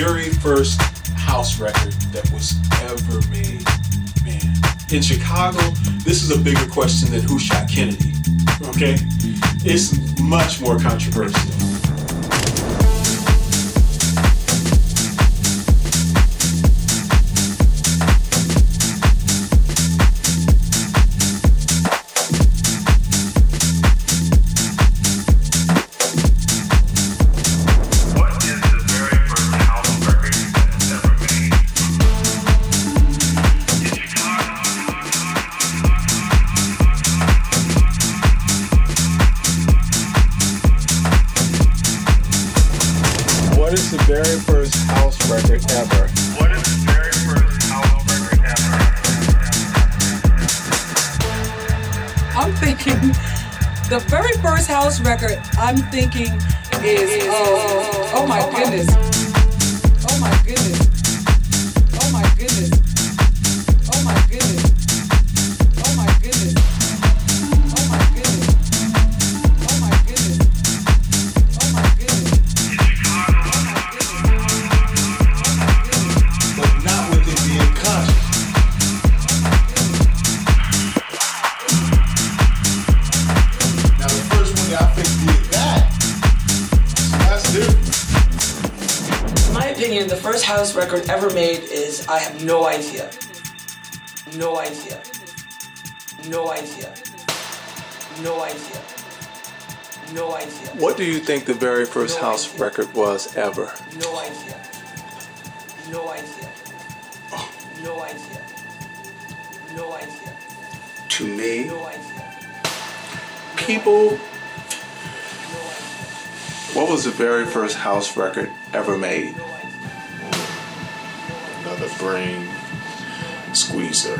very first house record that was ever made. Man, in Chicago, this is a bigger question than who shot Kennedy. Okay? It's much more controversial. Goodness. Record ever made is I have no idea. No idea. No idea. No idea. No idea. What do you think the very first no house idea. record was ever? No idea. No idea. Oh. No idea. No idea. To me, no idea. people. No what was the very first house record ever made? Another brain squeezer.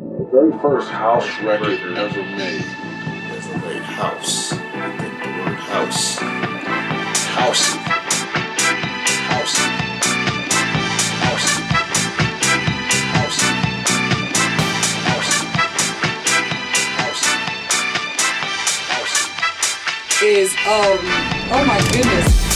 The very first house record ever made. Ever made house. I think the word house. Housey. Housey. Housey. Is um oh my goodness.